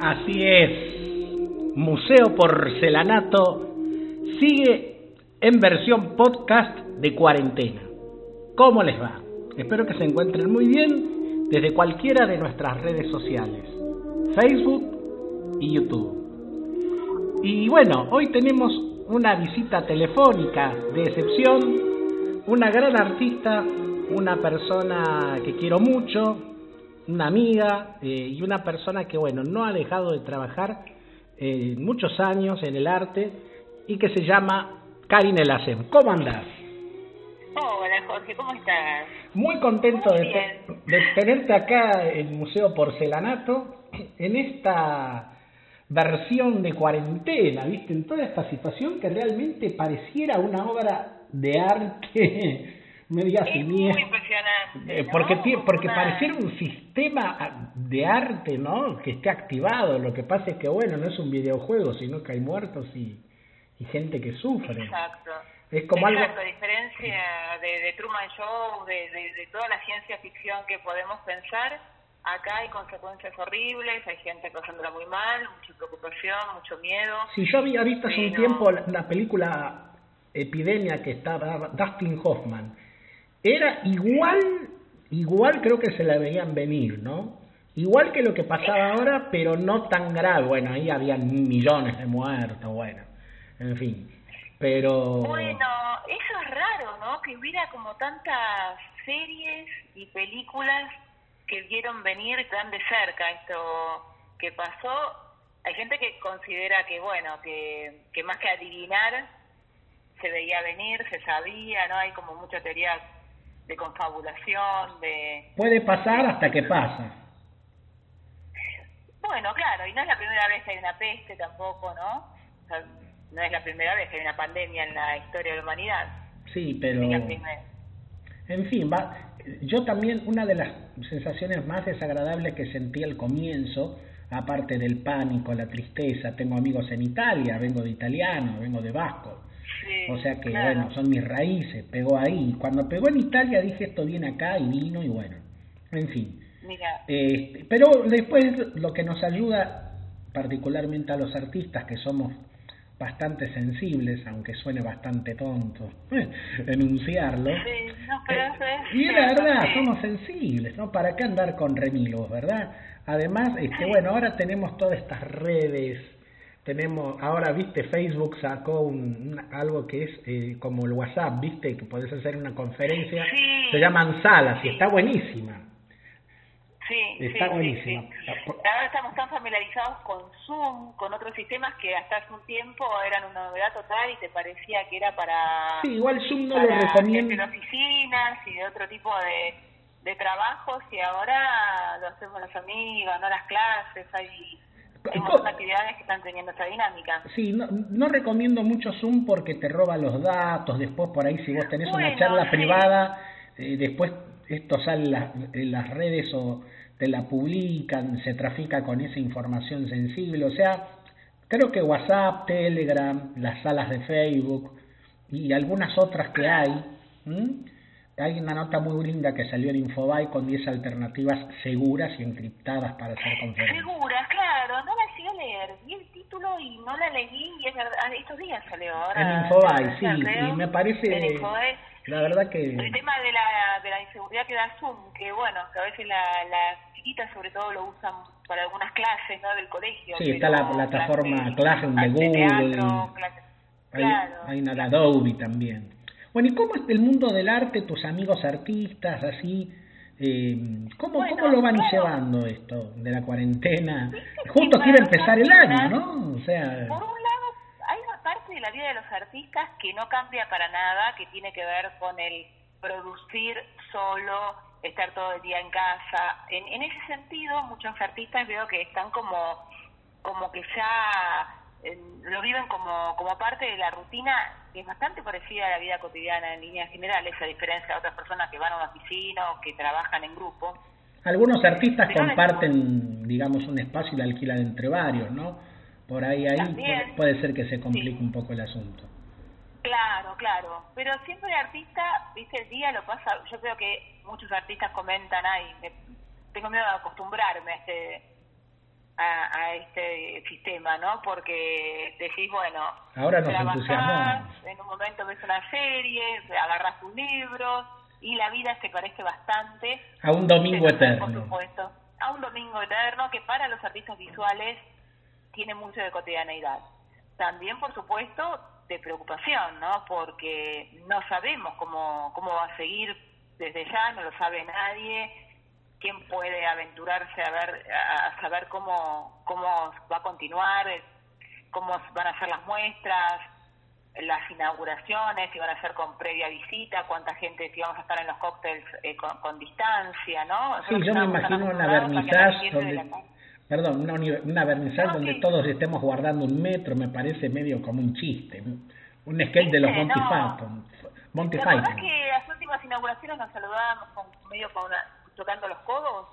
Así es. Museo Porcelanato sigue en versión podcast de cuarentena. ¿Cómo les va? Espero que se encuentren muy bien desde cualquiera de nuestras redes sociales, Facebook y YouTube. Y bueno, hoy tenemos una visita telefónica de excepción, una gran artista, una persona que quiero mucho, una amiga eh, y una persona que, bueno, no ha dejado de trabajar eh, muchos años en el arte y que se llama Karin Elasem. ¿Cómo andás? Hola Jorge, ¿cómo estás? Muy contento de, de, tenerte acá en el Museo Porcelanato en esta versión de cuarentena, ¿viste? En toda esta situación que realmente pareciera una obra de arte media es muy impresionante. Eh, porque, porque pareciera un sistema de arte, ¿no? Que esté activado. Lo que pasa es que, bueno, no es un videojuego, sino que hay muertos y, y gente que sufre. Exacto. Es como Exacto, algo... diferencia de, de Truman Show, de, de, de, toda la ciencia ficción que podemos pensar, acá hay consecuencias horribles, hay gente pasándola muy mal, mucha preocupación, mucho miedo. Sí, yo había visto hace un tiempo la, la película Epidemia que estaba Dustin Hoffman. Era igual, igual creo que se la veían venir, ¿no? Igual que lo que pasaba ahora, pero no tan grave. Bueno, ahí habían millones de muertos, bueno, en fin. Pero... Bueno, eso es raro, ¿no? Que hubiera como tantas series y películas que vieron venir tan de cerca esto que pasó. Hay gente que considera que, bueno, que, que más que adivinar, se veía venir, se sabía, ¿no? Hay como mucha teoría de confabulación, de... Puede pasar hasta que pasa. Bueno, claro, y no es la primera vez que hay una peste tampoco, ¿no? O sea, no es la primera vez que hay una pandemia en la historia de la humanidad. Sí, pero... En fin, va, yo también una de las sensaciones más desagradables que sentí al comienzo, aparte del pánico, la tristeza, tengo amigos en Italia, vengo de italiano, vengo de vasco, Sí, o sea que claro. bueno, son mis raíces, pegó ahí. Cuando pegó en Italia dije esto viene acá y vino y bueno, en fin. Mira. Este, pero después lo que nos ayuda particularmente a los artistas que somos bastante sensibles, aunque suene bastante tonto enunciarlo. Sí, no, pero eso es y la cierto, verdad, sí. somos sensibles, ¿no? ¿Para qué andar con remilos, verdad? Además, este, bueno, ahora tenemos todas estas redes, tenemos, ahora, viste, Facebook sacó un, un- algo que es eh, como el WhatsApp, viste, que podés hacer una conferencia, Sí. se llaman salas y está buenísima. Sí, Está sí, buenísimo. sí. Ahora estamos tan familiarizados con Zoom, con otros sistemas que hasta hace un tiempo eran una novedad total y te parecía que era para, Sí, igual Zoom no lo recomiendo. de oficinas y de otro tipo de, de trabajos y ahora lo hacemos las amigas, no las clases, hay, hay actividades que están teniendo esa dinámica. Sí, no, no recomiendo mucho Zoom porque te roba los datos, después por ahí si vos tenés una charla privada, eh, después esto sale en las, en las redes o te la publican, se trafica con esa información sensible, o sea, creo que WhatsApp, Telegram, las salas de Facebook y algunas otras que hay, hay una nota muy linda que salió en Infobay con 10 alternativas seguras y encriptadas para hacer conferencias. Segura, claro, no la a leer, vi el título y no la leí y es verdad, ah, estos días salió ahora. En Infobay, o sí, y me parece, la verdad que... El tema la inseguridad que da Zoom, que bueno, que a veces la- las chiquitas sobre todo lo usan para algunas clases, ¿no? Del colegio. Sí, está la plataforma clase- Classroom de Google. teatro, clase- Hay, claro. hay una de Adobe también. Bueno, ¿y cómo es el mundo del arte, tus amigos artistas, así? Eh, ¿cómo, Bueno, ¿Cómo lo van claro. llevando esto de la cuarentena? Justo quiere empezar el año, ¿no? O sea, Por un lado, hay una parte de la vida de los artistas que no cambia para nada, que tiene que ver con el producir solo, estar todo el día en casa. En, en ese sentido, muchos artistas veo que están como, como que ya eh, lo viven como, como parte de la rutina que es bastante parecida a la vida cotidiana en líneas generales, a diferencia de otras personas que van a una oficina o que trabajan en grupo. algunos artistas Pero comparten, digamos, un espacio y lo alquilan entre varios, ¿no? Por ahí, ahí puede, puede ser que se complique Sí. un poco el asunto. Claro, claro. Pero siempre el artista, viste, el día lo pasa. Yo creo que muchos artistas comentan, ay, tengo miedo de acostumbrarme a este a, este sistema, ¿no? Porque decís, bueno, ahora nos entusiasmamos. En un momento ves una serie, agarras un libro y la vida se parece bastante a un domingo eterno. Por supuesto, a un domingo eterno que para los artistas visuales tiene mucho de cotidianeidad. También, por supuesto, de preocupación, ¿no? Porque no sabemos cómo, cómo va a seguir desde ya, no lo sabe nadie, quién puede aventurarse a ver a saber cómo cómo va a continuar cómo van a ser las muestras las inauguraciones si van a ser con previa visita cuánta gente si vamos a estar en los cócteles eh, con, distancia no sí yo me imagino una vernissage donde perdón una, una vernissage donde todos estemos guardando un metro me parece medio como un chiste un sketch de los Monty Python Monty Python. que las últimas inauguraciones nos saludábamos con medio con una tocando los codos?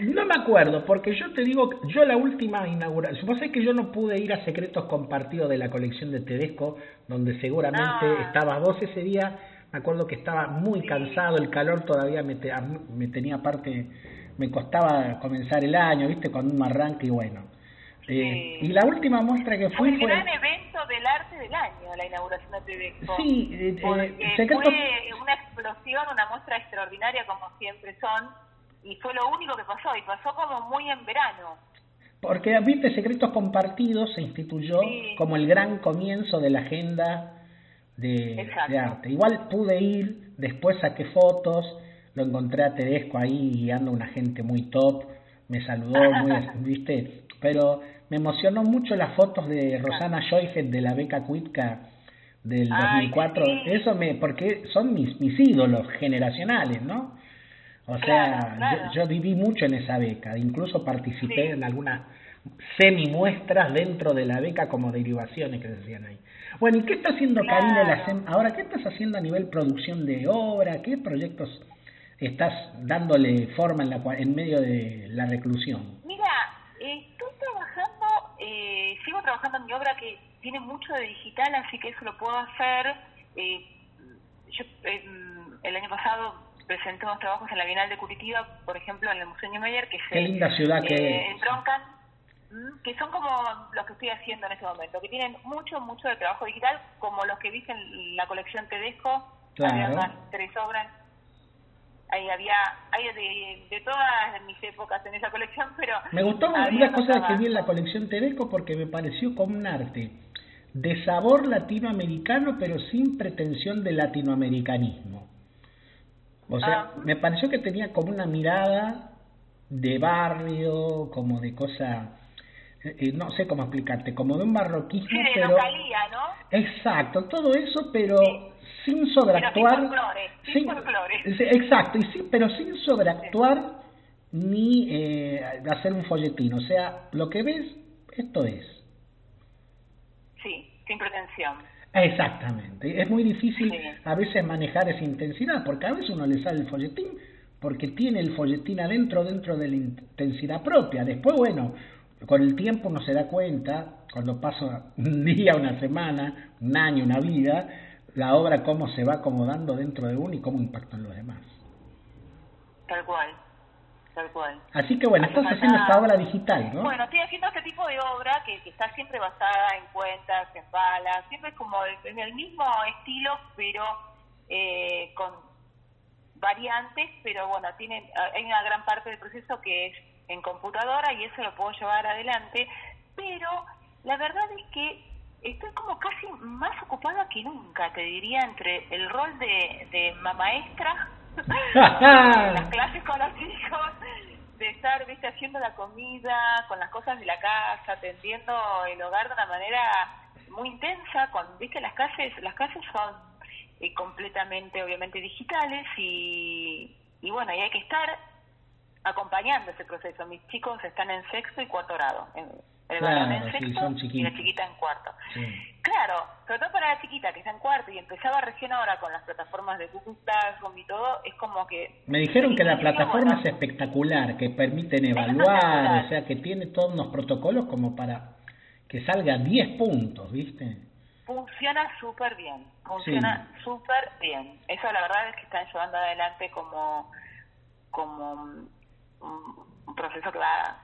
No me acuerdo, porque yo te digo, yo la última inauguración, vos sabés que yo no pude ir a Secretos Compartidos de la colección de Tedesco, donde seguramente estaba estabas vos ese día, me acuerdo que estaba muy cansado, el calor todavía me, me tenía aparte, me costaba comenzar el año, viste, con un arranque y bueno. Eh, y la última muestra que fui fue... El gran evento del arte del año, la inauguración de Tedesco. Sí, eh, eh fue una explosión, una muestra extraordinaria como siempre son, y fue lo único que pasó, y pasó como muy en verano. Porque, viste, Secretos Compartidos se instituyó como el gran comienzo de la agenda de, arte. Igual pude ir, después saqué fotos, lo encontré a Tedesco ahí guiando una gente muy top, me saludó, muy, viste, pero me emocionó mucho las fotos de Rosana Joyhead de la beca Cuitca del 2004, eso me, porque son mis, mis ídolos generacionales, ¿no? O sea, Yo, viví mucho en esa beca, incluso participé en algunas semi muestras dentro de la beca como derivaciones que decían ahí. Bueno, ¿y qué está haciendo Karina la ahora? ¿Qué estás haciendo a nivel producción de obra? ¿Qué proyectos estás dándole forma en, la, en medio de la reclusión? Mira, estoy trabajando, eh, sigo trabajando en mi obra que tiene mucho de digital, así que eso lo puedo hacer. Eh, yo el año pasado presenté unos trabajos en la Bienal de Curitiba, por ejemplo, en el Museo Meyer, que Qué linda ciudad que eh, entroncan, que son como los que estoy haciendo en este momento, que tienen mucho, mucho de trabajo digital, como los que viste en la colección Tedesco, claro. tres obras ahí había hay de, de, todas mis épocas en esa colección, pero... Me gustó una cosa que vi en la colección Tedesco porque me pareció como un arte de sabor latinoamericano, pero sin pretensión de latinoamericanismo. O sea, ah. me pareció que tenía como una mirada de barrio, como de cosa, eh, eh, no sé cómo explicarte, como de un barroquismo, sí, de pero... Localía, ¿no? Exacto, todo eso, pero sin sobreactuar. sin, exacto, y sí, pero sin sobreactuar ni eh, hacer un folletín. O sea, lo que ves, esto es. Sí, sin pretensión. Exactamente. Es muy difícil a veces manejar esa intensidad, porque a veces uno le sale el folletín porque tiene el folletín adentro, dentro de la intensidad propia. Después, bueno, con el tiempo uno se da cuenta, cuando pasa un día, una semana, un año, una vida, la obra cómo se va acomodando dentro de uno y cómo impacta en los demás. Tal cual, tal cual. Así que bueno, estás haciendo esta obra digital, ¿no? Bueno, estoy haciendo este tipo de obra que, está siempre basada en cuentas, en balas, siempre como en el mismo estilo, pero eh, con variantes, pero bueno, tiene, hay una gran parte del proceso que es en computadora y eso lo puedo llevar adelante, pero la verdad es que estoy como casi más ocupada que nunca, te diría, entre el rol de, de maestra, las clases con los hijos, de estar, viste, haciendo la comida, con las cosas de la casa, atendiendo el hogar de una manera muy intensa, con, viste, las clases, las clases son eh, completamente, obviamente, digitales y, y bueno, y hay que estar acompañando ese proceso. Mis chicos están en sexto y cuarto grado. En, claro, en sexto y la chiquita en cuarto. Claro, sobre todo para la chiquita que está en cuarto y empezaba recién ahora con las plataformas de Google Classroom y todo, es como que... Me dijeron que la plataforma es espectacular, que permiten evaluar, o sea, que tiene todos unos protocolos como para que salga 10 puntos, ¿viste? funciona súper bien, funciona súper bien. Eso la verdad es que están llevando adelante como, como un, proceso que va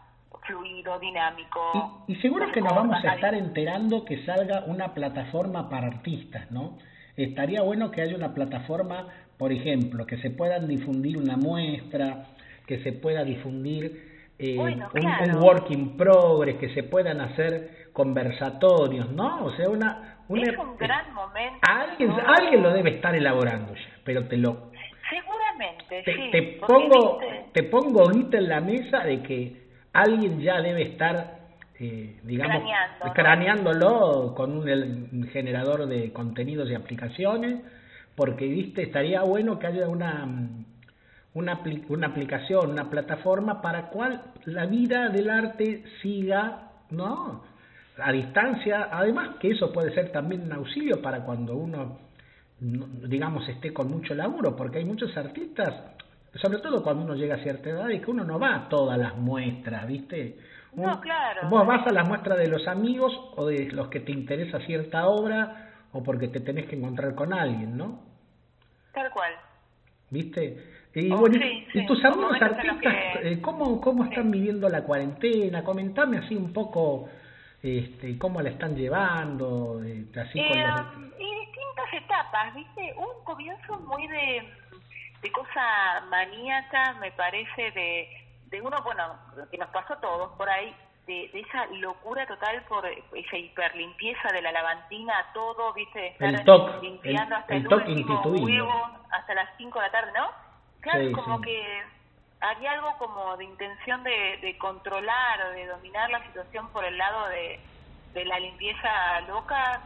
fluido, dinámico. Y, seguro que nos vamos a estar enterando que salga una plataforma para artistas, ¿no? Estaría bueno que haya una plataforma, por ejemplo, que se puedan difundir una muestra, que se pueda difundir eh, un, un, work in progress, que se puedan hacer conversatorios, ¿no? O sea, una, es un gran momento. Alguien, alguien lo debe estar elaborando ya, pero te lo... Seguramente, te, sí. Te pongo, te pongo ahorita en la mesa de que alguien ya debe estar, eh, digamos, craneándolo con un, generador de contenidos y aplicaciones, porque, viste, estaría bueno que haya una... Una, una aplicación, una plataforma para cual la vida del arte siga, ¿no? a distancia, además que eso puede ser también un auxilio para cuando uno, digamos, esté con mucho laburo, porque hay muchos artistas, sobre todo cuando uno llega a cierta edad, y que uno no va a todas las muestras, ¿viste? no, claro. Vos vas a las muestras de los amigos o de los que te interesa cierta obra o porque te tenés que encontrar con alguien, ¿no? Tal cual. ¿Viste? Y, oh, bueno, y tus amigos artistas, eh, ¿cómo, cómo están viviendo la cuarentena? Comentame así un poco este, cómo la están llevando, eh, así con eh, Y distintas etapas, ¿viste? Un comienzo muy de, de cosa maníaca, me parece, de, de uno, bueno, que nos pasó a todos por ahí, de, de, esa locura total por esa hiperlimpieza de la lavantina, todo, ¿viste? De estar el limpiando hasta el, último huevo, hasta las 5 de la tarde, ¿no? Claro, como que había algo como de intención de, de controlar o de dominar la situación por el lado de, de la limpieza loca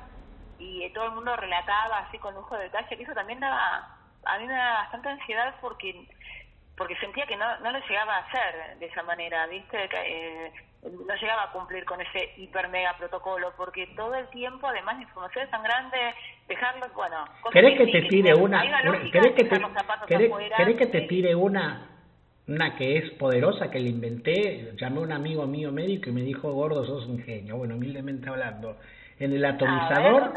y todo el mundo relataba así con lujo de detalle, que eso también daba, a mí me daba bastante ansiedad porque porque sentía que no, no lo llegaba a hacer de esa manera, ¿viste? Que, eh, no llegaba a cumplir con ese hiper mega protocolo, porque todo el tiempo, además de informaciones tan grandes, dejarlos, bueno... ¿Querés que, te tire una... ¿Querés que te, que te tire una una que es poderosa, que le inventé, llamé a un amigo mío médico y me dijo, gordo, sos un genio. Bueno, humildemente hablando, en el atomizador,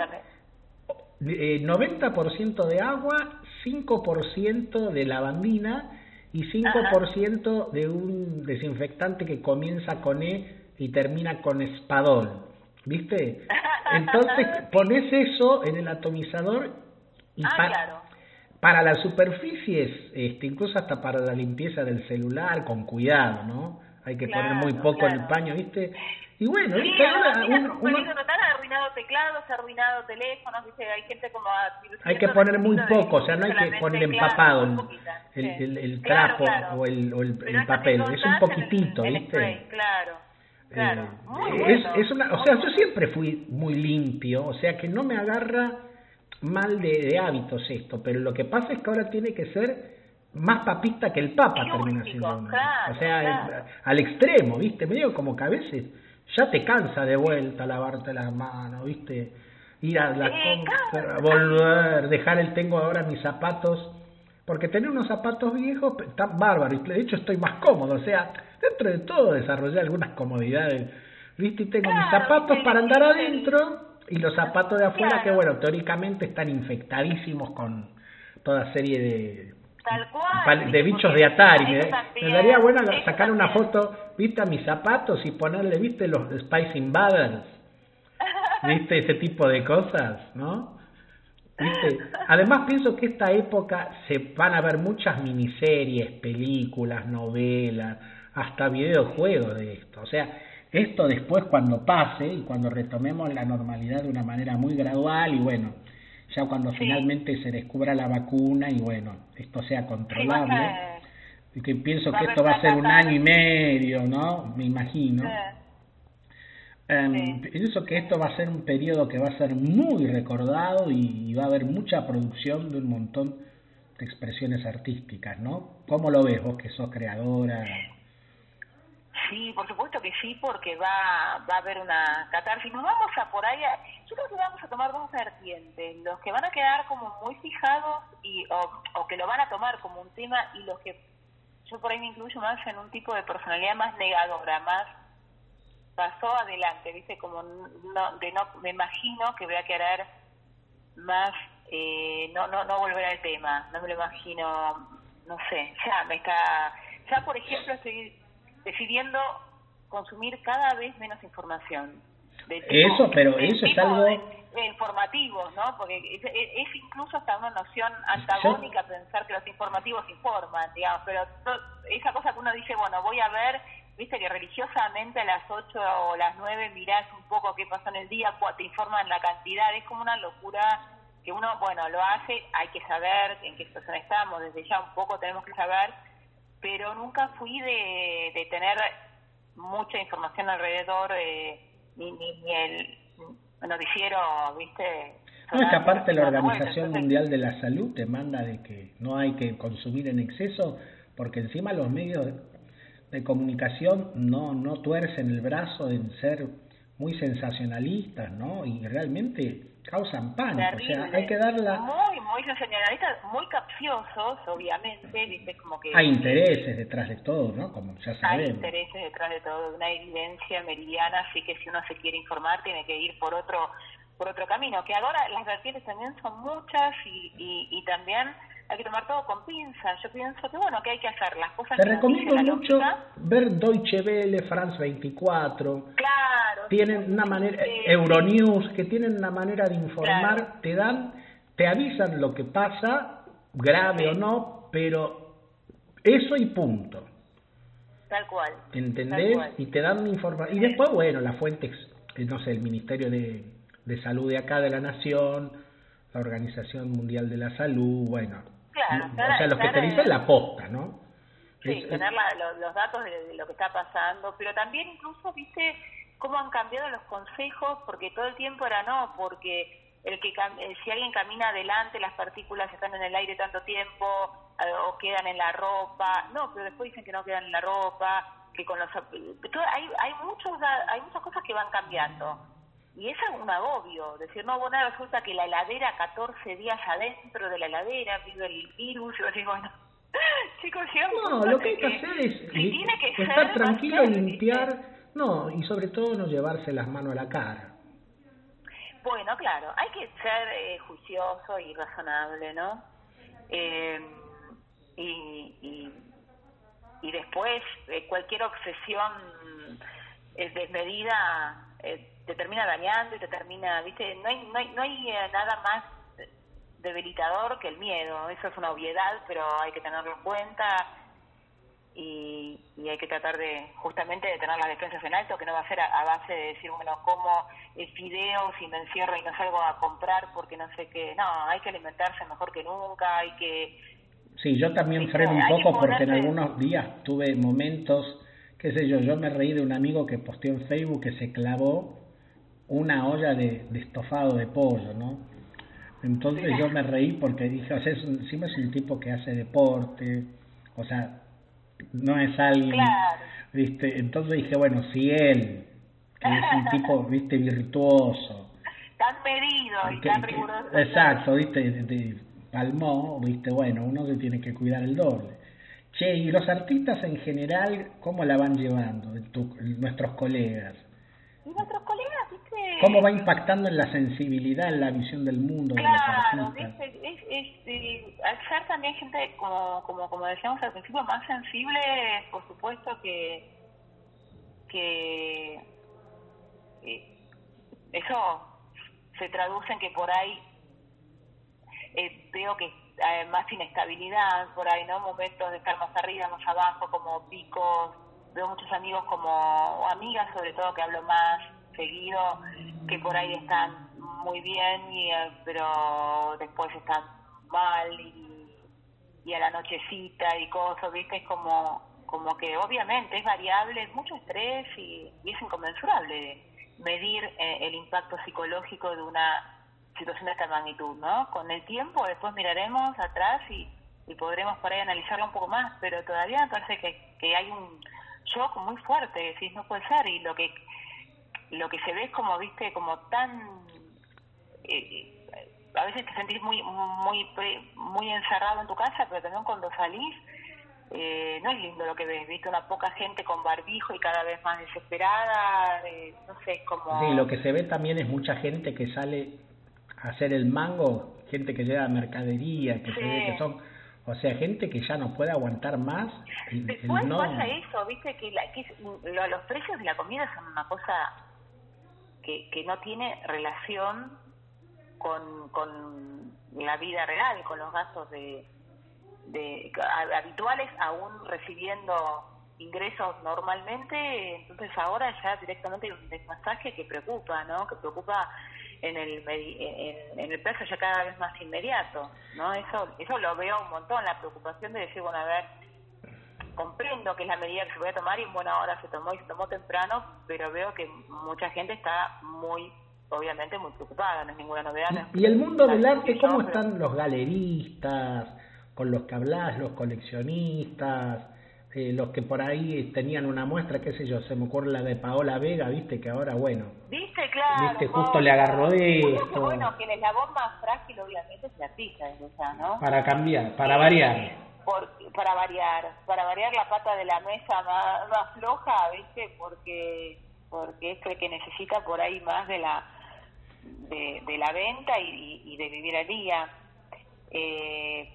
eh, 90% de agua, 5% de lavandina y 5% de un desinfectante que comienza con E y termina con espadol. ¿Viste? Entonces pones eso en el atomizador y ah, para las superficies, este, incluso hasta para la limpieza del celular, con cuidado, ¿no? Hay que poner muy poco en el paño, ¿viste? Y bueno, sí, Ahora, uno, uno, ha arruinado teclados, ha arruinado teléfonos, ¿viste? Hay gente como... Hay que poner muy poco, o sea, no hay que poner empapado el, el, el, trapo o el, o el, papel, es un poquitito, ¿viste? claro. Claro. Eh, es, es una, o sea, yo siempre fui muy limpio, o sea que no me agarra mal de, hábitos esto, pero lo que pasa es que ahora tiene que ser más papista que el Papa termina siendo. o sea, al extremo, ¿viste? Medio como que a veces ya te cansa de vuelta lavarte las manos, ¿viste? Ir a la compra, volver, dejar el tengo ahora mis zapatos, porque tener unos zapatos viejos está bárbaro, de hecho estoy más cómodo, o sea, dentro de todo desarrollé algunas comodidades, ¿viste? Y tengo mis zapatos para andar adentro y los zapatos de afuera, que bueno, teóricamente están infectadísimos con toda serie de de bichos de Atari. Me, daría bueno sacar una foto, viste, a mis zapatos y ponerle, viste, los Spice Invaders. ¿Viste? Ese tipo de cosas, ¿no? ¿Viste? Además pienso que esta época se van a ver muchas miniseries, películas, novelas, hasta videojuegos de esto. O sea, esto después cuando pase y cuando retomemos la normalidad de una manera muy gradual y bueno, ya cuando finalmente se descubra la vacuna y bueno, esto sea controlable, y que pienso que esto va a ser un año y medio, ¿no? Me imagino. Eh, pienso que esto va a ser un periodo que va a ser muy recordado y, va a haber mucha producción de un montón de expresiones artísticas, ¿no? ¿Cómo lo ves vos que sos creadora? Sí, por supuesto que sí, porque va, va a haber una catarsis. Nos vamos a por ahí, yo creo que vamos a tomar dos vertientes, los que van a quedar como muy fijados y o, que lo van a tomar como un tema y los que yo por ahí me incluyo más en un tipo de personalidad más negadora, más pasó adelante, ¿viste? Como no, de no, me imagino que voy a querer más, eh, no, no, no volver al tema, no me lo imagino, no sé, ya me está, ya por ejemplo estoy decidiendo consumir cada vez menos información. eso, pero eso es algo... informativos, ¿no? Porque es, incluso hasta una noción antagónica pensar que los informativos informan, digamos, pero esa cosa que uno dice, bueno, voy a ver viste que religiosamente a las 8 o las 9 mirás un poco qué pasó en el día, te informan la cantidad, es como una locura que uno, bueno, lo hace, hay que saber en qué situación estamos, desde ya un poco tenemos que saber, pero nunca fui de, de tener mucha información alrededor, eh, ni, ni, el noticiero, viste. No, es que aparte la Organización Mundial de la Salud te manda de que no hay que consumir en exceso, porque encima los medios de comunicación no, no tuercen el brazo en ser muy sensacionalistas, ¿no? Y realmente causan pánico, o sea, hay que darla... Muy, muy sensacionalistas, muy capciosos, obviamente, ¿viste? Como que... Hay intereses detrás de todo, ¿no? Como ya sabemos. Hay intereses detrás de todo, una evidencia meridiana, así que si uno se quiere informar tiene que ir por otro por otro camino, que ahora las vertientes también son muchas y, y, y también hay que tomar todo con pinzas. Yo pienso que bueno, que hay que hacer las cosas. Te recomiendo mucho ver Deutsche Welle, France 24. Claro. Tienen una manera, Euronews, que tienen una manera de informar, te dan, te avisan lo que pasa, grave o no, pero eso y punto. Tal cual. ¿Entendés? Y te dan información. Y después, bueno, la fuente, no sé, el Ministerio de, de Salud de acá de la Nación, la Organización Mundial de la Salud, bueno, Claro, o sea, lo que te dicen la posta, ¿no? Sí, tener los, datos de, lo que está pasando, pero también incluso, viste, cómo han cambiado los consejos, porque todo el tiempo era no, porque el que eh, si alguien camina adelante, las partículas están en el aire tanto tiempo eh, o quedan en la ropa, no, pero después dicen que no quedan en la ropa, que con los hay hay muchos hay muchas cosas que van cambiando y es un agobio, decir, no, bueno, resulta que la heladera, 14 días adentro de la heladera, vive el virus, yo digo, bueno, chicos, No, lo que hay que, hacer es estar tranquilo y limpiar, no, y sobre todo no llevarse las manos a la cara. Bueno, claro, hay que ser eh, juicioso y razonable, ¿no? Eh, y, y, y después, eh, cualquier obsesión desmedida eh, te termina dañando y te termina, viste, no hay, no hay, no hay eh, nada más debilitador que el miedo, eso es una obviedad, pero hay que tenerlo en cuenta y, y hay que tratar de justamente de tener las defensas en alto, que no va a ser a, base de decir, bueno, como el fideo si me encierro y no salgo a comprar porque no sé qué, no, hay que alimentarse mejor que nunca, hay que... Sí, yo también freno un poco porque en algunos días tuve momentos, qué sé yo, yo me reí de un amigo que posteó en Facebook que se clavó una olla de, estofado de pollo, ¿no? Entonces yo me reí porque dije, o sea, es encima es un tipo que hace deporte, o sea, no es alguien, ¿viste? Entonces dije, bueno, si él, que es un tipo, ¿viste? Virtuoso. Tan medido y tan riguroso. Exacto, ¿viste? De, palmó, ¿viste? Bueno, uno se tiene que cuidar el doble. Che, y los artistas en general, ¿cómo la van llevando? nuestros colegas. Y nuestros colegas ¿Cómo va impactando en la sensibilidad, en la visión del mundo claro, de Es, es, al ser también gente, como, como, como decíamos al principio, más sensible, por supuesto que, que eso se traduce en que por ahí eh, veo que hay más inestabilidad, por ahí, ¿no? Momentos de estar más arriba, más abajo, como picos. Veo muchos amigos como amigas, sobre todo, que hablo más seguido que por ahí están muy bien y eh, pero después están mal y, y a la nochecita y cosas viste es como como que obviamente es variable es mucho estrés y, es inconmensurable medir eh, el impacto psicológico de una situación de esta magnitud no con el tiempo después miraremos atrás y, y podremos por ahí analizarlo un poco más pero todavía me parece que, que hay un shock muy fuerte si no puede ser y lo que lo que se ve es como, viste, como tan... Eh, a veces te sentís muy muy muy encerrado en tu casa, pero también cuando salís eh, no es lindo lo que ves, viste una poca gente con barbijo y cada vez más desesperada, no sé, como... Sí, lo que se ve también es mucha gente que sale a hacer el mango, gente que lleva mercadería, que se ve que son... O sea, gente que ya no puede aguantar más. Después pasa eso, viste, que, la, que los precios de la comida son una cosa que, que no tiene relación con, con la vida real, con los gastos de, de, habituales, aún recibiendo ingresos normalmente, entonces ahora ya directamente hay un desmasaje que preocupa, ¿no? Que preocupa en el en, en el plazo ya cada vez más inmediato, ¿no? Eso eso lo veo un montón, la preocupación de decir, bueno, a ver, comprendo que es la medida que se puede tomar y en buena hora se tomó y se tomó temprano, pero veo que mucha gente está muy obviamente muy preocupada, no es ninguna novedad. ¿Y el mundo del arte cómo están los galeristas? con los que hablas, los coleccionistas, eh, los que por ahí tenían una muestra, qué sé yo, se me ocurre la de Paola Vega, viste que ahora, bueno. Viste, claro. Viste, justo le agarró esto. bueno, quien es la bomba frágil, obviamente, es la pizza, ¿no? Para cambiar, para variar. Por, para variar, para variar la pata de la mesa más, floja, viste, porque porque es que necesita por ahí más de la de, la venta y, y de vivir al día. Eh,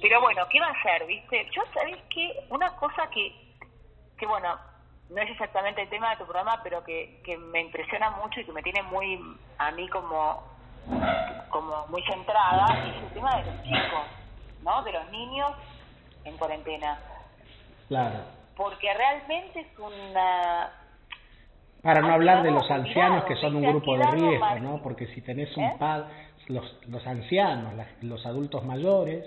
pero bueno, ¿qué va a hacer, viste? Yo, ¿sabés que Una cosa que, que, bueno, no es exactamente el tema de tu programa, pero que, que me impresiona mucho y que me tiene muy, a mí como, como muy centrada, es el tema de los chicos, ¿no? De los niños en cuarentena. Claro. Porque realmente es una... Para no hablar de los ancianos que son un grupo de riesgo, ¿no? Porque si tenés un ¿Eh? pad, los, los ancianos, los adultos mayores,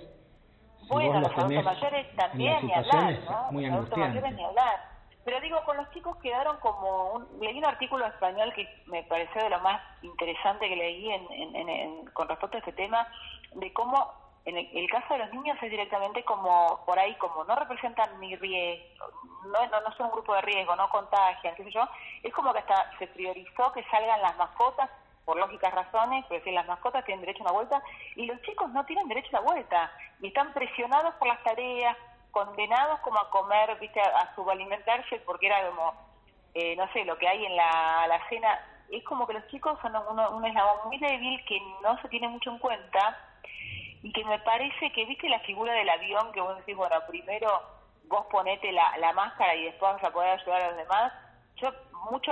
bueno, los adultos mayores también, ni hablar, ¿no? Muy los adultos mayores ni hablar. Pero digo, con los chicos quedaron como... Un, leí un artículo español que me pareció de lo más interesante que leí en, en, en, con respecto a este tema, de cómo en el, caso de los niños es directamente como, por ahí, como no representan ni riesgo, no, no, no son un grupo de riesgo, no contagian, qué sé yo, es como que hasta se priorizó que salgan las mascotas por lógicas razones, pero si las mascotas tienen derecho a una vuelta y los chicos no tienen derecho a la vuelta y están presionados por las tareas, condenados como a comer, viste, a, subalimentarse porque era como, eh, no sé, lo que hay en la, la cena. Es como que los chicos son un eslabón muy débil que no se tiene mucho en cuenta y que me parece que, viste, la figura del avión que vos decís, bueno, primero vos ponete la, la máscara y después vas a poder ayudar a los demás. Yo mucho,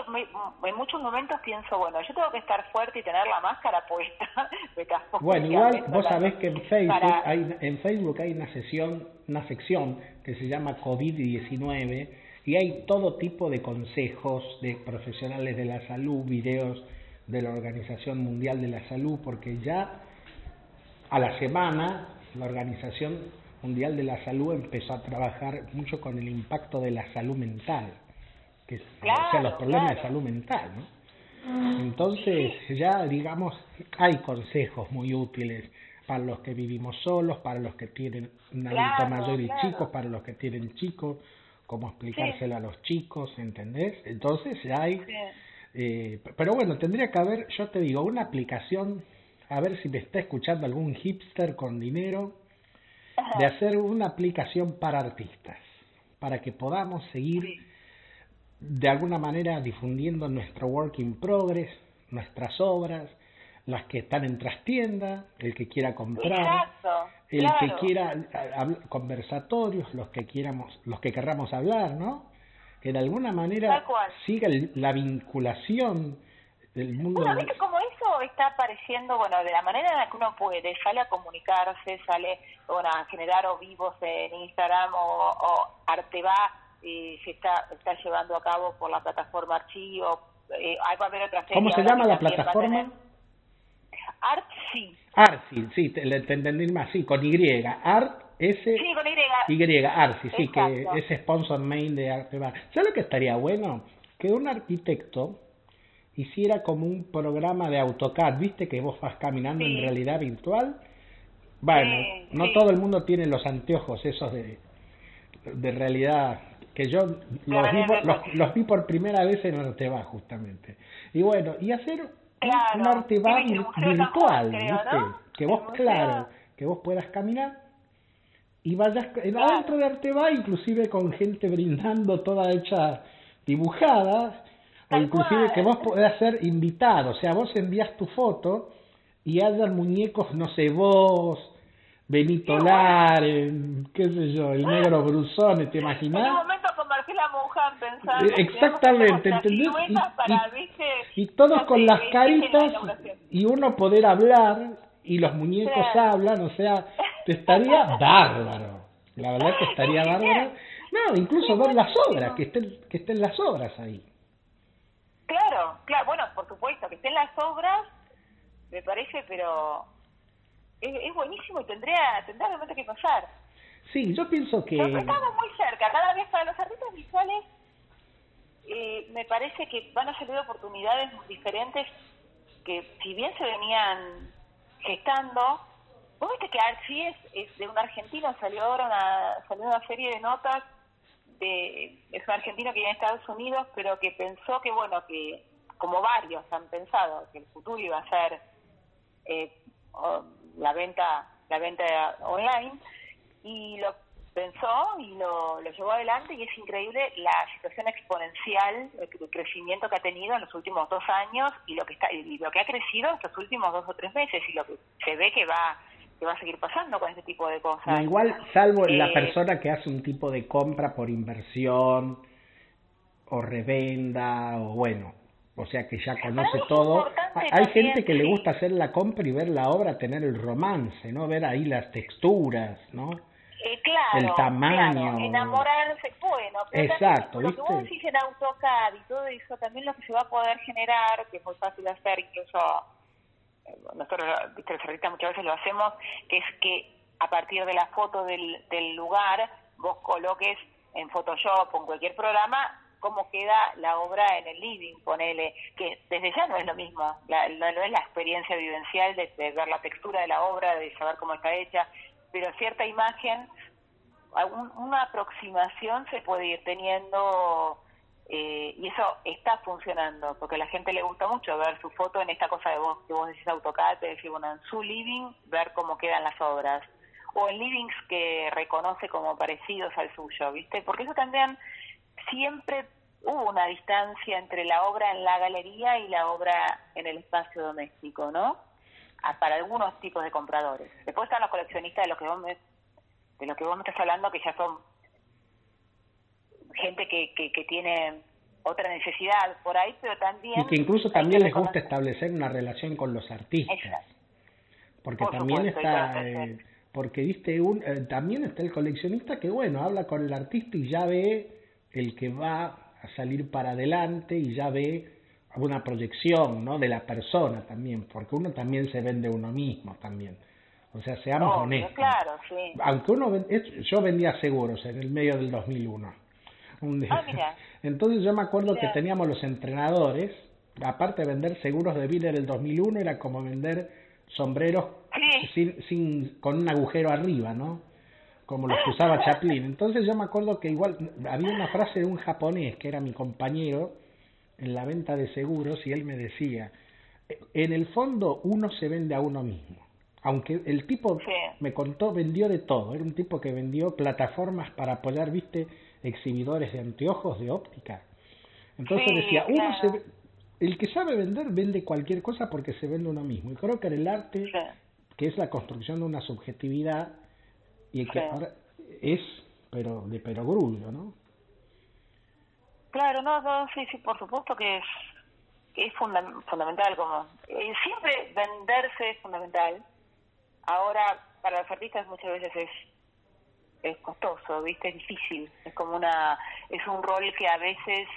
en muchos momentos pienso, bueno, yo tengo que estar fuerte y tener la máscara puesta. bueno, igual vos sabés que en Facebook, hay, en Facebook hay una sesión, una sección que se llama COVID-19 y hay todo tipo de consejos de profesionales de la salud, videos de la Organización Mundial de la Salud, porque ya a la semana la Organización Mundial de la Salud empezó a trabajar mucho con el impacto de la salud mental que o sea, los problemas de salud mental, ¿no? Entonces ya digamos hay consejos muy útiles para los que vivimos solos, para los que tienen un adulto mayor y chicos, para los que tienen chicos, cómo explicárselo a los chicos, ¿entendés? Entonces ya hay... Eh, pero bueno, tendría que haber, yo te digo, una aplicación, a ver si me está escuchando algún hipster con dinero, de hacer una aplicación para artistas, para que podamos seguir de alguna manera difundiendo nuestro work in progress, nuestras obras, las que están en trastienda, el que quiera comprar, el que quiera conversatorios, los que quieramos, los que querramos hablar, ¿no? Que de alguna manera siga la vinculación del mundo. Bueno, ¿viste cómo eso está apareciendo, bueno, de la manera en la que uno puede, sale a comunicarse, sale, bueno, a generar o vivos en Instagram o, o Arteba eh, se está, está llevando a cabo por la plataforma Archivo. Eh, va a haber otra ¿Cómo se llama la plataforma? Artsy. Artsy, sí, te, te entendí más, sí, con Y. Art S. Sí, con Y. Y, sí, que es sponsor main de Arte ¿Sabes lo que estaría bueno? Que un arquitecto hiciera como un programa de AutoCAD, viste que vos vas caminando en realidad virtual. Bueno, no todo el mundo tiene los anteojos esos de, de realidad que yo los vi, por, los, vi por primera vez en Arteba justamente. Y bueno, y hacer un Arteba virtual, ¿viste? Que vos, claro, que vos puedas caminar y vayas adentro de Arte va inclusive con gente brindando toda hecha dibujada o inclusive que vos podés ser invitado, o sea, vos envías tu foto y hayan muñecos, no sé, vos, Benito Laren, qué sé yo, el negro Brusone, ¿te imaginas? En un momento con Marcela Muján pensando. Exactamente, ¿entendés? Y, y, todos con las caritas y uno poder hablar y los muñecos hablan, o sea, te estaría bárbaro. La verdad que estaría bárbaro. No, incluso ver las obras, que estén, que estén las obras ahí. Claro, claro, bueno, por supuesto, que estén las obras, me parece, pero es, buenísimo y tendría, tendría realmente que pasar. Sí, yo pienso que... estamos muy cerca, cada vez para los artistas visuales eh, me parece que van a salir oportunidades diferentes que si bien se venían gestando, vos viste que Archie es, de un argentino, salió ahora una, salió una serie de notas de, es un argentino que vive en Estados Unidos, pero que pensó que, bueno, que como varios han pensado, que el futuro iba a ser eh, la venta la venta online, y lo pensó y lo, lo llevó adelante y es increíble la situación exponencial el crecimiento que ha tenido en los últimos dos años y lo que está y lo que ha crecido estos últimos dos o tres meses y lo que se ve que va que va a seguir pasando con este tipo de cosas. igual, salvo la eh, persona que hace un tipo de compra por inversión o revenda o bueno, o sea que ya conoce todo. Hay gente que le gusta hacer la compra y ver la obra, tener el romance, ¿no? Ver ahí las texturas, ¿no? Eh, claro, el tamaño. enamorarse, bueno, Exacto, lo que vos decís en AutoCAD y todo eso, también lo que se va a poder generar, que es muy fácil hacer, incluso nosotros los muchas veces lo hacemos, que es que a partir de la foto del, del lugar vos coloques en Photoshop o en cualquier programa cómo queda la obra en el living, ponele, que desde ya no es lo mismo, la, no, es la experiencia vivencial de, ver la textura de la obra, de saber cómo está hecha, pero cierta imagen, una aproximación se puede ir teniendo eh, y eso está funcionando, porque a la gente le gusta mucho ver su foto en esta cosa de vos, que vos decís AutoCAD, te decís, bueno, en su living, ver cómo quedan las obras, o en livings que reconoce como parecidos al suyo, ¿viste? Porque eso también siempre hubo una distancia entre la obra en la galería y la obra en el espacio doméstico, ¿no? Ah, para algunos tipos de compradores. Después están los coleccionistas de los que vos me, de lo que vos me estás hablando, que ya son gente que, que, tiene otra necesidad por ahí, pero también... Y que incluso también les gusta establecer una relación con los artistas. Porque también está... Eh, porque viste un, eh, también está el coleccionista que bueno habla con el artista y ya ve el que va a salir para adelante y ya ve una proyección ¿no? de la persona también, porque uno también se vende uno mismo también. O sea, seamos honestos. Claro, sí. Aunque uno, yo vendía seguros en el medio del 2001. Ah, Entonces yo me acuerdo que teníamos los entrenadores, aparte de vender seguros de vida en el 2001, era como vender sombreros sin, sin, con un agujero arriba, ¿no? Como los que usaba Chaplin. Entonces yo me acuerdo que igual había una frase de un japonés que era mi compañero en la venta de seguros y él me decía, en el fondo uno se vende a uno mismo. Aunque el tipo me contó, vendió de todo. Era un tipo que vendió plataformas para apoyar, viste, exhibidores de anteojos de óptica. Entonces decía, uno se, el que sabe vender vende cualquier cosa porque se vende uno mismo. Y creo que en el arte, que es la construcción de una subjetividad, y que ahora es, pero de perogrullo, ¿no? Claro, no, no, sí, sí, por supuesto que es, es fundamental, como eh, siempre venderse es fundamental. Ahora, para los artistas muchas veces es es costoso, ¿viste? Es difícil. Es como una. Es un rol que a veces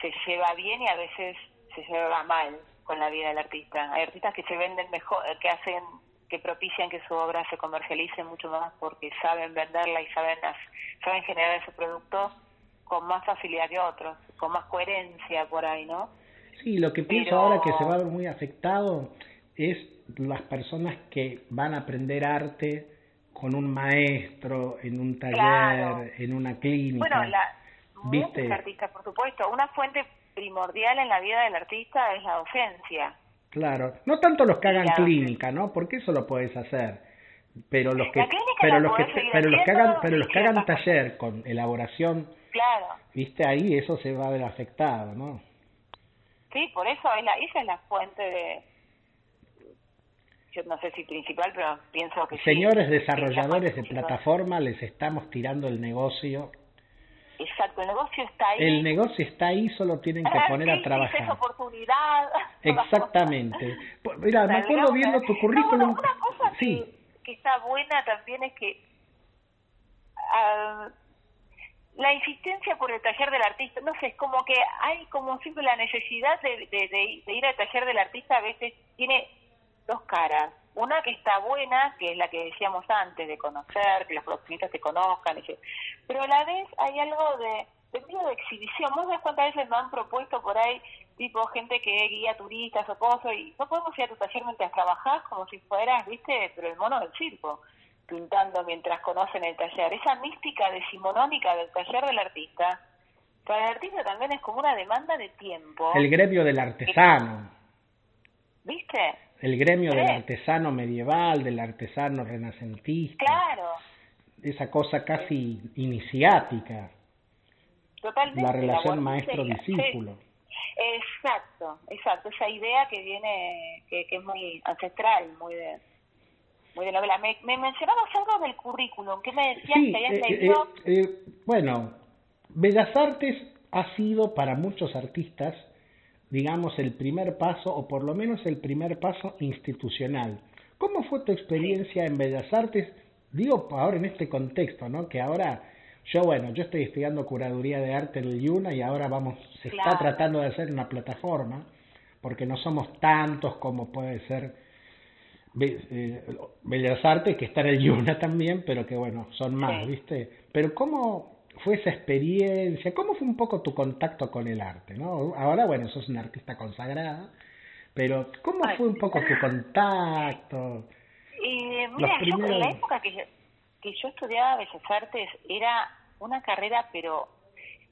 se, lleva bien y a veces se lleva mal con la vida del artista. Hay artistas que se venden mejor, que hacen que propician que su obra se comercialice mucho más porque saben venderla y saben saben generar ese producto con más facilidad que otros, con más coherencia por ahí, ¿no? Sí, lo que pienso ahora que se va a ver muy afectado es las personas que van a aprender arte con un maestro, en un taller, en una clínica. Bueno, la, ¿viste? artistas, por supuesto. Una fuente primordial en la vida del artista es la docencia. Claro, no tanto los que hagan clínica, ¿no? Porque eso lo puedes hacer. pero los que pero los que pero los que hagan pero los que hagan taller con elaboración claro viste ahí eso se va a ver afectado no sí por eso es la, esa es la fuente de yo no sé si principal pero pienso que señores desarrolladores de plataforma les estamos tirando el negocio Exacto, el negocio está ahí. El negocio está ahí, solo tienen que poner a trabajar. oportunidad. Exactamente. Mira, me acuerdo viendo tu currículum. una cosa sí. que, está buena también es que uh, la insistencia por el taller del artista, no sé, es como que hay como siempre la necesidad de, de, de ir al taller del artista, a veces tiene dos caras una que está buena, que es la que decíamos antes, de conocer, que los profesionistas te conozcan, pero a la vez hay algo de, de de exhibición. ¿Vos cuántas veces me han propuesto por ahí, tipo gente que guía turistas o cosas, y no podemos ir a tu taller mientras trabajás como si fueras, viste, pero el mono del circo, pintando mientras conocen el taller. Esa mística decimonónica del taller del artista, para el artista también es como una demanda de tiempo. El gremio del artesano. ¿Viste? El gremio del artesano medieval, del artesano renacentista. Claro. Esa cosa casi iniciática. Totalmente. La relación maestro-discípulo. Exacto, exacto. Esa idea que viene, que, que es muy ancestral, muy de, muy de novela. Me, me mencionabas algo del currículum. ¿Qué me decías que habías eh, leído? Eh, eh, bueno, Bellas Artes ha sido para muchos artistas digamos, el primer paso, o por lo menos el primer paso institucional. ¿Cómo fue tu experiencia en Bellas Artes? Digo ahora en este contexto, ¿no? Que ahora, yo bueno, yo estoy estudiando curaduría de arte en el IUNA y ahora vamos, se está tratando de hacer una plataforma, porque no somos tantos como puede ser eh, Bellas Artes, que está en el IUNA también, pero que bueno, son más, ¿viste? Pero ¿cómo, fue esa experiencia? ¿Cómo fue un poco tu contacto con el arte? ¿no? Ahora, bueno, sos una artista consagrada, pero ¿cómo fue un poco tu contacto? Eh, mira, yo en la época que, que yo estudiaba Bellas Artes era una carrera, pero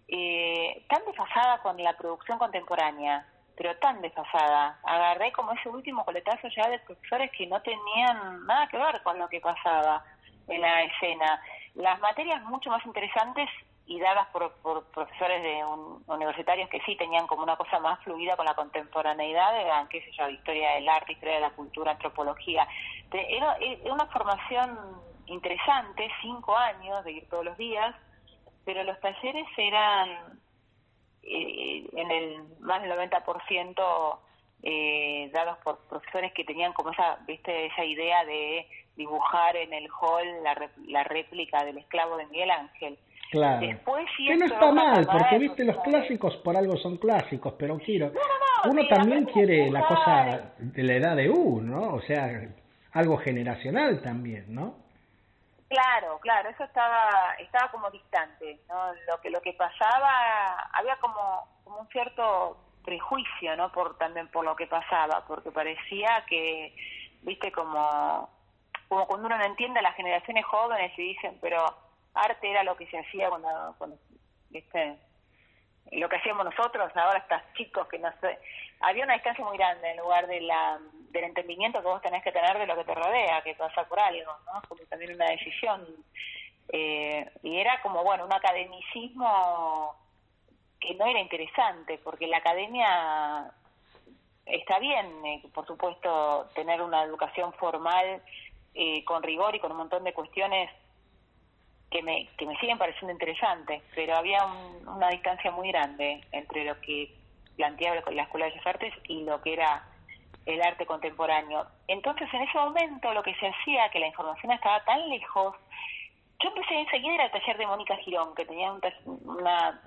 eh, tan desfasada con la producción contemporánea, pero tan desfasada. Agarré como ese último coletazo ya de profesores que no tenían nada que ver con lo que pasaba en la escena las materias mucho más interesantes y dadas por, profesores de universitarios que sí tenían como una cosa más fluida con la contemporaneidad, eran, qué sé yo, historia del arte, historia de la cultura, antropología. Era, una formación interesante, cinco años de ir todos los días, pero los talleres eran eh, en el más del 90% eh, dados por profesores que tenían como esa, viste, esa idea de dibujar en el hall la, la réplica del esclavo de Miguel Ángel. Claro. Después, que no está mal, porque viste, los clásicos por algo son clásicos, pero quiero. uno también quiere la cosa de la edad de uno, ¿no? O sea, algo generacional también, ¿no? Claro, claro, eso estaba estaba como distante, ¿no? Lo que lo que pasaba, había como, como un cierto prejuicio, ¿no? Por también por lo que pasaba, porque parecía que, viste, como como cuando uno no entiende las generaciones jóvenes y dicen, pero arte era lo que se hacía cuando, cuando ¿viste? lo que hacíamos nosotros, ahora estás chicos que no sé, había una distancia muy grande en lugar de la del entendimiento que vos tenés que tener de lo que te rodea, que pasa por algo, ¿no? Como también una decisión. Eh, y era como, bueno, un academicismo que no era interesante, porque la academia está bien, eh, por supuesto, tener una educación formal eh, con rigor y con un montón de cuestiones que me, que me siguen pareciendo interesantes, pero había una distancia muy grande entre lo que planteaba la Escuela de Bellas Artes y lo que era el arte contemporáneo. Entonces, en ese momento, lo que se hacía, que la información estaba tan lejos, yo empecé enseguida ir al taller de Mónica Girón, que tenía una...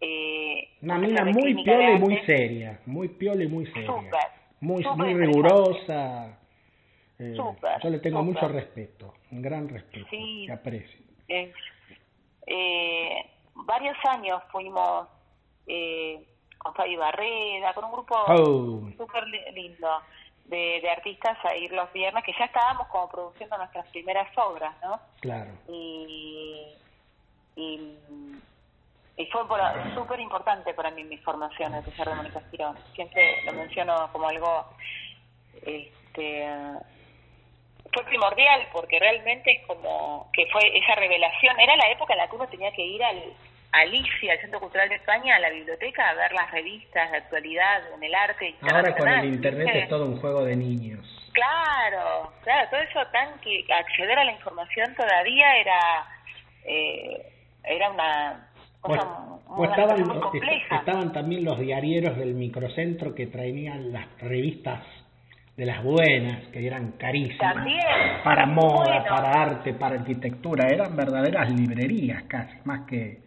Eh, una mina muy piola y muy seria, muy piola y muy seria. muy, muy rigurosa. Eh, yo le tengo mucho respeto, un gran respeto, sí, aprecio. Eh, varios años fuimos eh, con Fabi Barreda, con un grupo oh. súper lindo de, artistas a ir los viernes, que ya estábamos como produciendo nuestras primeras obras, ¿no? Claro. Y, y, fue súper importante para mí mi formación el taller de Mónica Girón. Siempre lo menciono como algo este fue primordial porque realmente es como que fue esa revelación, era la época en la que uno tenía que ir al Alicia, al Centro Cultural de España, a la biblioteca a ver las revistas de actualidad en el arte. Ahora con el internet es todo un juego de niños. Claro, claro, todo eso tan que acceder a la información todavía era eh, era una cosa muy, estaban, compleja. estaban también los diarieros del microcentro que traían las revistas de las buenas, que eran carísimas. También. Para moda, para arte, para arquitectura, eran verdaderas librerías casi, más que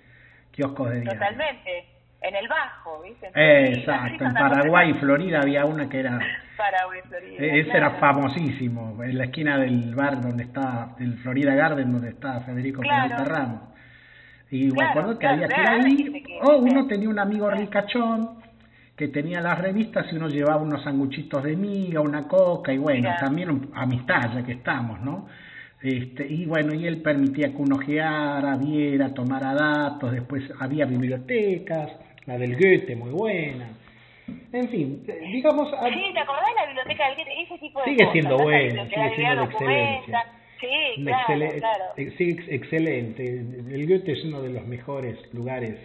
kioscos de diario. Totalmente. En el Bajo, ¿viste? Exacto, en Paraguay y Florida había una que era... Paraguay Florida. E-, ese era famosísimo, en la esquina del bar donde está, del Florida Garden, donde está Federico claro. Ramos. Y me acuerdo que había que ir ahí, o uno tenía un amigo ricachón que tenía las revistas y uno llevaba unos sanguchitos de miga, una coca y bueno, también amistad ya que estamos, ¿no? Este, y bueno, y él permitía que uno ojeara, viera, tomara datos, después había bibliotecas, la del Goethe, muy buena. En fin, digamos... Sí, ¿te acordás de la biblioteca del Goethe? Ese tipo de Sigue siendo buena, sigue siendo de excelencia. Sí, claro, claro. Sí, excelente. El Goethe es uno de los mejores lugares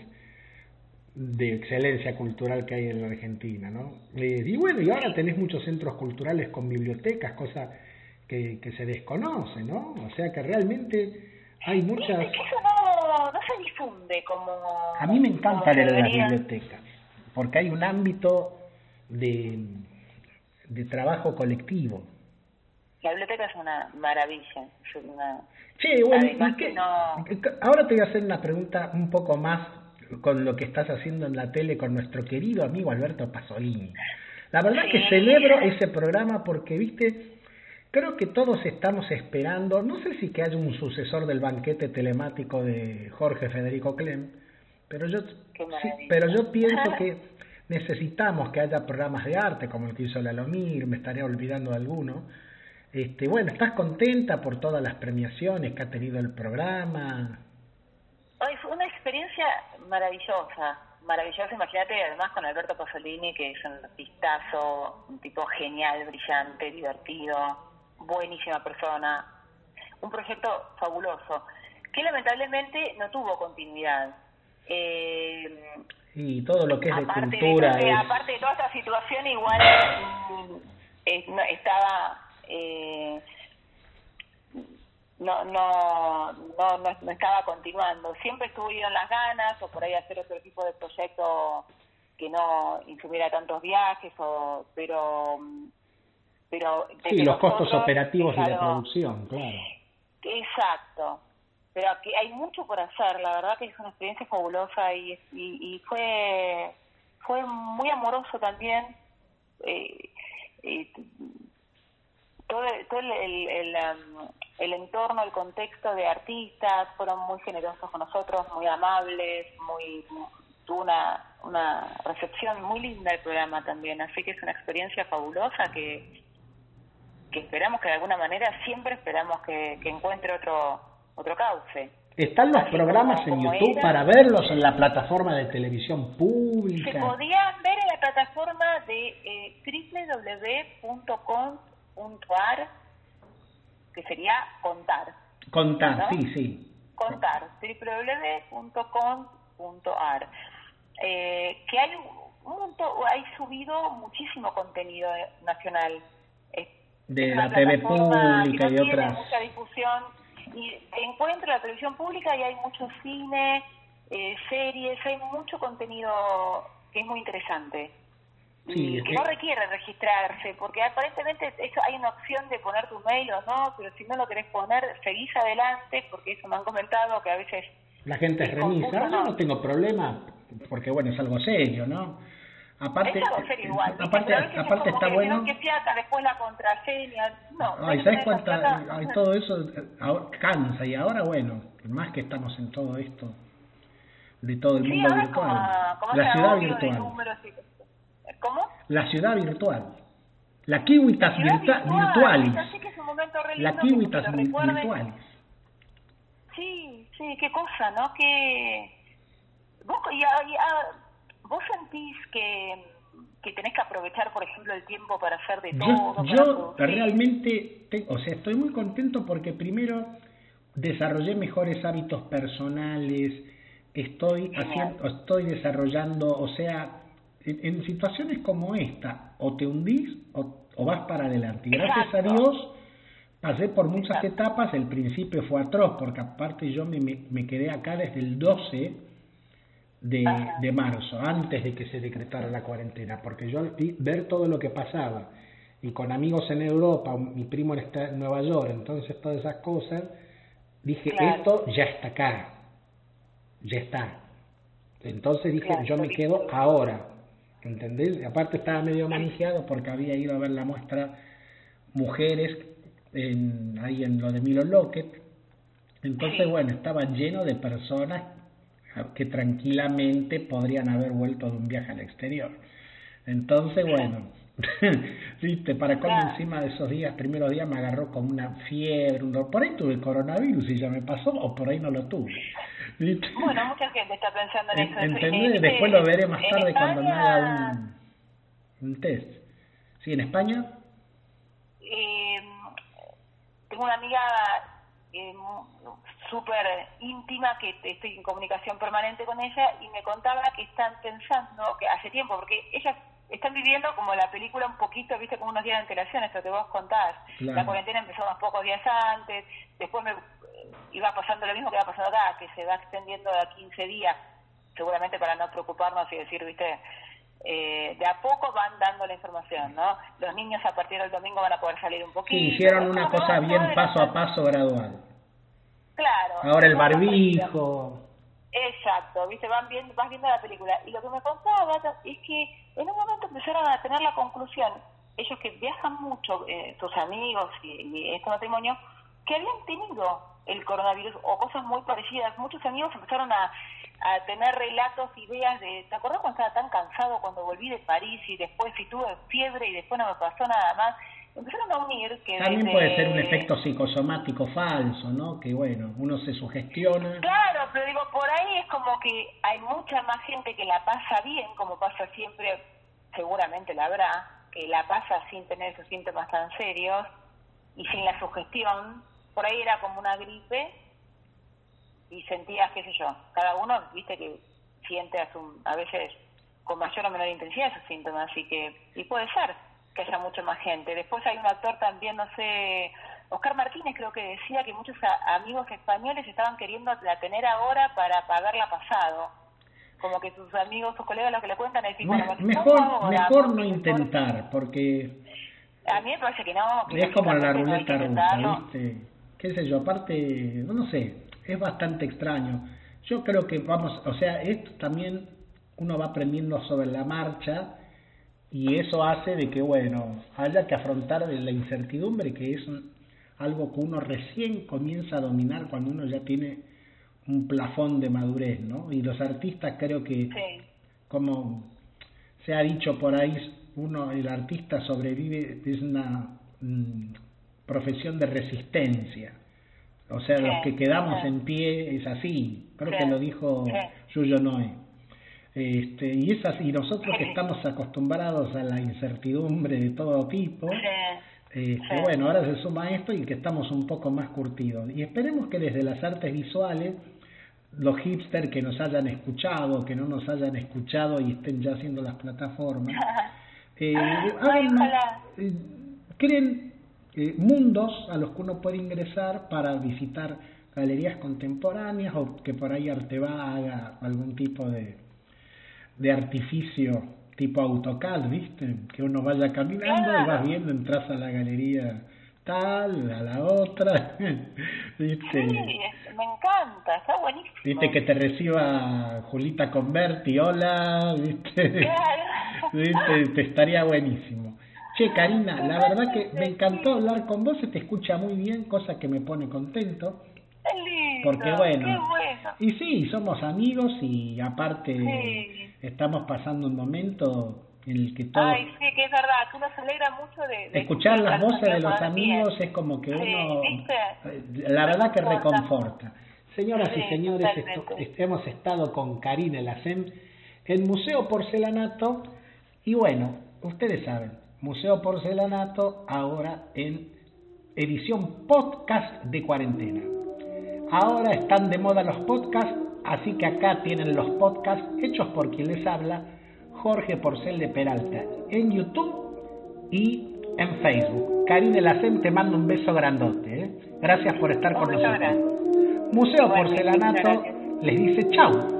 de excelencia cultural que hay en la Argentina, ¿no? Eh, y bueno, y ahora tenés muchos centros culturales con bibliotecas, cosa que, que se desconoce, ¿no? O sea que realmente hay muchas... eso no, no se difunde como... A mí me encanta leer las bibliotecas, porque hay un ámbito de, de trabajo colectivo. La biblioteca es una maravilla. Es una... Sí, bueno, ahora te voy a hacer una pregunta un poco más con lo que estás haciendo en la tele con nuestro querido amigo Alberto Pasolini. La verdad que celebro ese programa porque, viste, creo que todos estamos esperando, no sé si que haya un sucesor del banquete telemático de Jorge Federico Clem, pero yo, pero yo pienso que necesitamos que haya programas de arte como el que hizo Lalomir, me estaría olvidando de alguno. Este, bueno, ¿estás contenta por todas las premiaciones que ha tenido el programa? fue una experiencia maravillosa, maravillosa, imagínate además con Alberto Pasolini, que es un artistazo, un tipo genial, brillante, divertido, buenísima persona, un proyecto fabuloso, que lamentablemente no tuvo continuidad. Eh, y todo lo que es de cultura. De, Aparte de toda esta situación, igual mm, estaba... Eh, no, no, no, no, estaba continuando. Siempre en las ganas o por ahí hacer otro tipo de proyecto que no insumiera tantos viajes, o, pero... pero sí, los costos operativos y de producción, claro. Exacto. Pero aquí hay mucho por hacer, la verdad que es una experiencia fabulosa y, y, y fue, fue muy amoroso también. Eh, todo, todo el, el, um, el, entorno, el contexto de artistas fueron muy generosos con nosotros, muy amables, muy tuvo una, una recepción muy linda el programa también, así que es una experiencia fabulosa que, que esperamos que de alguna manera siempre esperamos que, que encuentre otro otro cauce. ¿Están los programas en YouTube para verlos en la plataforma de televisión pública? Se podían ver en la plataforma de eh, www.com puntuar, que sería contar. Contar, sí, sí. Contar, www.com.ar. Eh, que hay un montón, hay subido muchísimo contenido nacional. De la TV pública y otras. mucha difusión. Y encuentro la televisión pública y hay mucho cine, eh, series, hay mucho contenido que es muy interesante. Sí, que no requiere registrarse, porque aparentemente eso hay una opción de poner tu mail o no, pero si no lo querés poner, seguís adelante, porque eso me han comentado que a veces... La gente es remisa, no, no tengo problema, porque bueno, es algo serio, ¿no? Aparte, es algo serio igual, aparte, aparte está bueno... Que fiata, después la contraseña, no. Ay, ¿sabes cuánta? Hay todo eso cansa, y ahora bueno, más que estamos en todo esto, de todo el mundo virtual, la ciudad virtual. ¿Cómo? La ciudad virtual. La Kiwitas virtual, virtuales. La Kiwitas virtuales. Sí, sí, qué cosa, ¿no? Que vos, vos sentís que, que tenés que aprovechar, por ejemplo, el tiempo para hacer de todo. Yo, realmente, o sea, estoy muy contento porque primero desarrollé mejores hábitos personales, estoy haciendo, estoy desarrollando, o sea, en, situaciones como esta, o te hundís o, vas para adelante. Y gracias a Dios pasé por muchas etapas, el principio fue atroz, porque aparte yo me, me, quedé acá desde el 12 de, de, marzo, antes de que se decretara la cuarentena, porque yo vi ver todo lo que pasaba, y con amigos en Europa, mi primo está en Nueva York, entonces todas esas cosas, dije, esto ya está acá, ya está. Entonces dije, yo me quedo ahora, ¿entendés? Aparte estaba medio manejado porque había ido a ver la muestra Mujeres en, ahí en lo de Milo Lockett. Entonces, bueno, estaba lleno de personas que tranquilamente podrían haber vuelto de un viaje al exterior. Entonces, bueno, viste, para cómo encima de esos días, primeros días, me agarró como una fiebre, un... por ahí tuve coronavirus y ya me pasó, o por ahí no lo tuve. Bueno, mucha gente está pensando en eso. ¿Entendés? Después lo veré más tarde cuando me haga un, un test. ¿Sí, en España? Eh, tengo una amiga eh, súper íntima que estoy en comunicación permanente con ella y me contaba que están pensando, que hace tiempo, porque ellas están viviendo como la película un poquito, viste, como unos días de antelación, esto que vos contás. La cuarentena empezó unos pocos días antes, después me iba pasando lo mismo que va pasando acá, que se va extendiendo a 15 días, seguramente para no preocuparnos y decir, viste, eh, de a poco van dando la información, ¿no? Los niños a partir del domingo van a poder salir un poquito. Sí, hicieron una cosa bien paso a paso gradual. Claro. Ahora el barbijo. Exacto, viste, van viendo, vas viendo la película. Y lo que me contaba es que en un momento empezaron a tener la conclusión, ellos que viajan mucho, eh, sus amigos y, este matrimonio, que habían tenido el coronavirus o cosas muy parecidas. Muchos amigos empezaron a, tener relatos, ideas de, ¿te acuerdas cuando estaba tan cansado cuando volví de París y después si tuve fiebre y después no me pasó nada más? Empezaron a unir que... También puede ser un efecto psicosomático falso, ¿no? Que bueno, uno se sugestiona. Claro, pero digo, por ahí es como que hay mucha más gente que la pasa bien, como pasa siempre, seguramente la habrá, que la pasa sin tener esos síntomas tan serios y sin la sugestión. Por ahí era como una gripe y sentías, qué sé yo, cada uno, viste que siente a, su, a veces con mayor o menor intensidad esos síntomas, así que, y puede ser que haya mucha más gente. Después hay un actor también, no sé, Oscar Martínez creo que decía que muchos amigos españoles estaban queriendo la tener ahora para pagarla pasado. Como que sus amigos, sus colegas lo que le cuentan es decir, mejor, mejor no intentar, porque... A mí me parece que no. es como la ruleta rusa, ¿viste? Qué sé yo, aparte, no sé, es bastante extraño. Yo creo que vamos, o sea, esto también uno va aprendiendo sobre la marcha y eso hace de que, bueno, haya que afrontar la incertidumbre, que es algo que uno recién comienza a dominar cuando uno ya tiene un plafón de madurez, ¿no? Y los artistas creo que, como se ha dicho por ahí, uno, el artista sobrevive, es una mm, profesión de resistencia. O sea, los que quedamos en pie es así. Creo que lo dijo Yuyo Noé. Este, y es así, y nosotros que estamos acostumbrados a la incertidumbre de todo tipo, este, bueno, ahora se suma esto y que estamos un poco más curtidos. Y esperemos que desde las artes visuales, los hipsters que nos hayan escuchado, que no nos hayan escuchado y estén ya haciendo las plataformas, eh, eh, creen eh, mundos a los que uno puede ingresar para visitar galerías contemporáneas o que por ahí Arteba haga algún tipo de, de artificio tipo AutoCAD, ¿viste? Que uno vaya caminando y vas viendo, entras a la galería tal, a la otra, ¿viste? me encanta, está buenísimo. Viste que te reciba Julita Converti, hola, ¿viste? ¿Viste? Te estaría buenísimo. Che, Karina, la verdad que me encantó hablar con vos, se te escucha muy bien, cosa que me pone contento. porque bueno, y sí, somos amigos y aparte estamos pasando un momento en el que todo... Ay, sí, que es verdad, que uno se alegra mucho de... escuchar las voces de los amigos es como que uno... La verdad que reconforta. Señoras y señores, hemos estado con Karina Lacen en Museo Porcelanato Y bueno, ustedes saben, Museo Porcelanato ahora en edición podcast de cuarentena. Ahora están de moda los podcasts, así que acá tienen los podcasts hechos por quien les habla, Jorge Porcel de Peralta, en YouTube y en Facebook. Karine Lacen te mando un beso grandote. ¿eh? Gracias por estar con nosotros. Museo Porcelanato les dice chau.